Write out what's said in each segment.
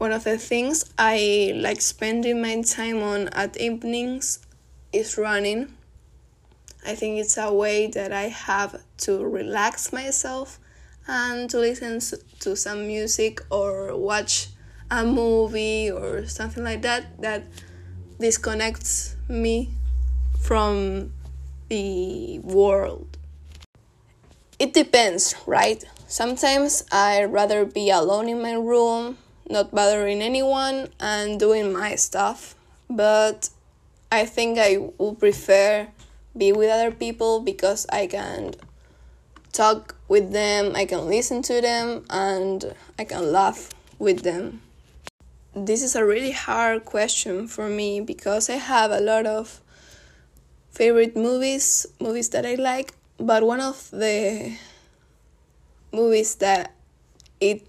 one of the things I like spending my time on at evenings is running. I think it's a way that I have to relax myself and to listen to some music or watch a movie or something like that that disconnects me from the world. It depends, right? Sometimes I'd rather be alone in my room, not bothering anyone, and doing my stuff. But I think I would prefer be with other people because I can talk with them, I can listen to them, and I can laugh with them. This is a really hard question for me because I have a lot of favorite movies, movies that I like, but one of the movies that it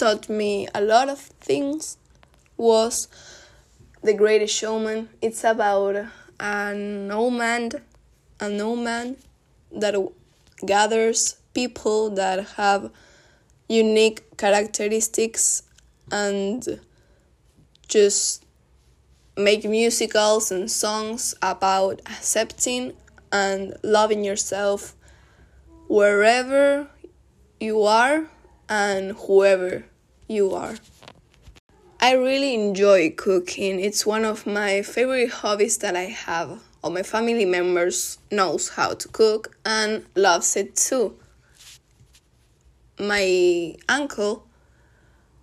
taught me a lot of things was The Greatest Showman. It's about an old man, an old man that gathers people that have unique characteristics and just make musicals and songs about accepting and loving yourself wherever you are and whoever you are. I really enjoy cooking. It's one of my favorite hobbies that I have. All my family members knows how to cook and loves it too. My uncle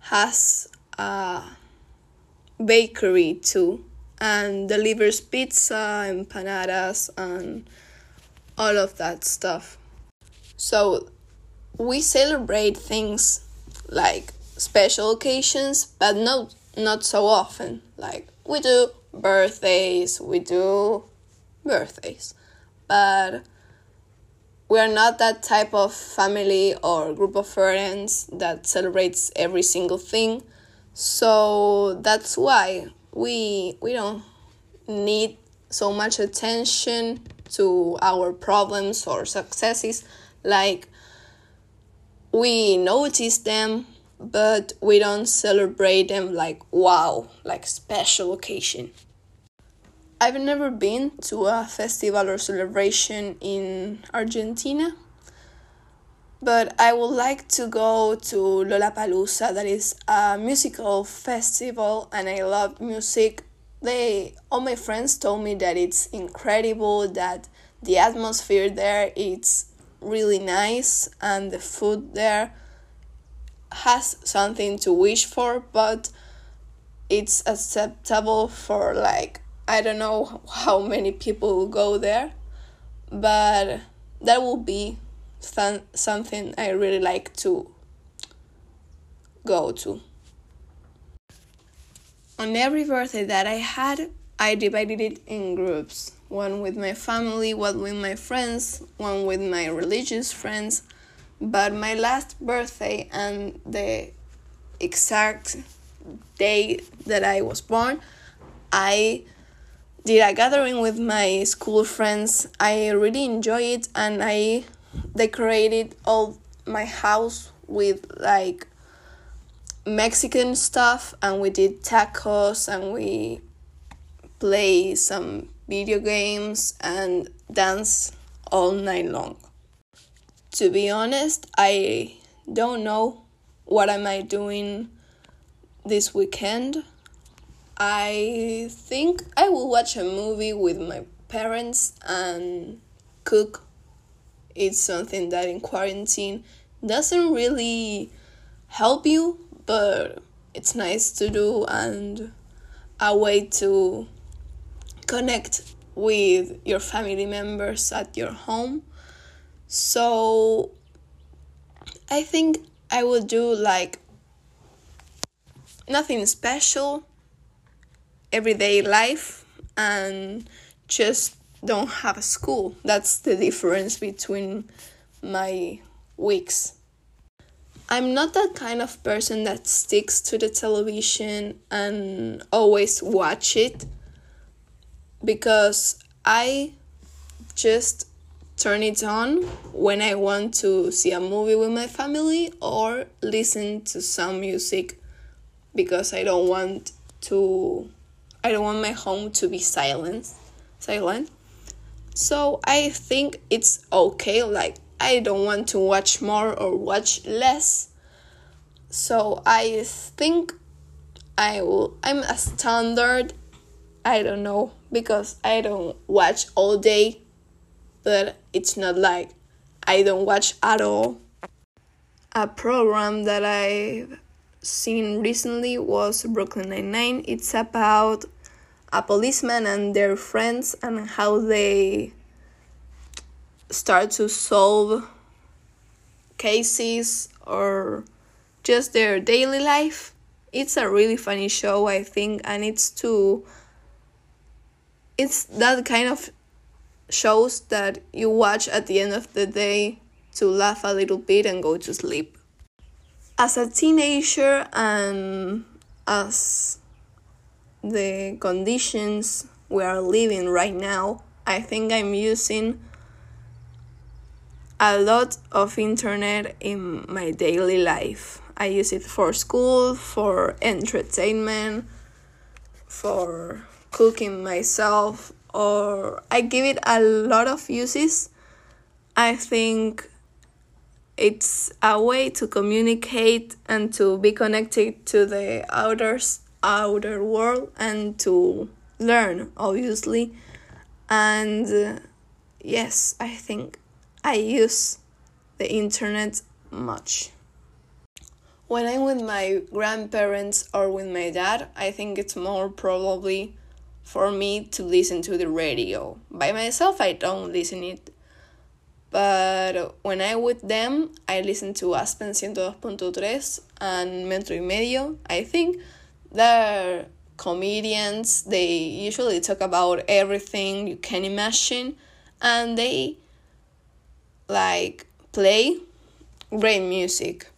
has a bakery too and delivers pizza, empanadas, and all of that stuff. So we celebrate things like special occasions, but not not so often. Like we do birthdays, we do birthdays, but we are not that type of family or group of friends that celebrates every single thing. So that's why we we don't need so much attention to our problems or successes like we notice them but we don't celebrate them like wow like special occasion i've never been to a festival or celebration in argentina but I would like to go to Lollapalooza, that is a musical festival, and I love music. They all my friends told me that it's incredible, that the atmosphere there it's really nice, and the food there has something to wish for, but it's acceptable for like I don't know how many people go there, but that will be th- something I really like to go to. On every birthday that I had, I divided it in groups one with my family, one with my friends, one with my religious friends. But my last birthday and the exact day that I was born, I did a gathering with my school friends. I really enjoyed it and I decorated all my house with like Mexican stuff and we did tacos and we play some video games and dance all night long. To be honest, I don't know what am I doing this weekend. I think I will watch a movie with my parents and cook it's something that in quarantine doesn't really help you, but it's nice to do and a way to connect with your family members at your home. So I think I will do like nothing special, everyday life, and just don't have a school. That's the difference between my weeks. I'm not that kind of person that sticks to the television and always watch it because I just turn it on when I want to see a movie with my family or listen to some music because I don't want to I don't want my home to be silent silent. So I think it's okay like I don't want to watch more or watch less. So I think I will I'm a standard I don't know because I don't watch all day but it's not like I don't watch at all. A program that I've seen recently was Brooklyn Nine-Nine. It's about a policeman and their friends and how they start to solve cases or just their daily life. It's a really funny show, I think, and it's too. It's that kind of shows that you watch at the end of the day to laugh a little bit and go to sleep. As a teenager and as the conditions we are living right now, I think I'm using a lot of internet in my daily life. I use it for school, for entertainment, for cooking myself, or I give it a lot of uses. I think it's a way to communicate and to be connected to the outer outer world and to learn obviously and uh, yes i think i use the internet much when i'm with my grandparents or with my dad i think it's more probably for me to listen to the radio by myself i don't listen it but when I with them, I listen to Aspen 102.3 and Metro y Medio. I think they're comedians. They usually talk about everything you can imagine, and they like play great music.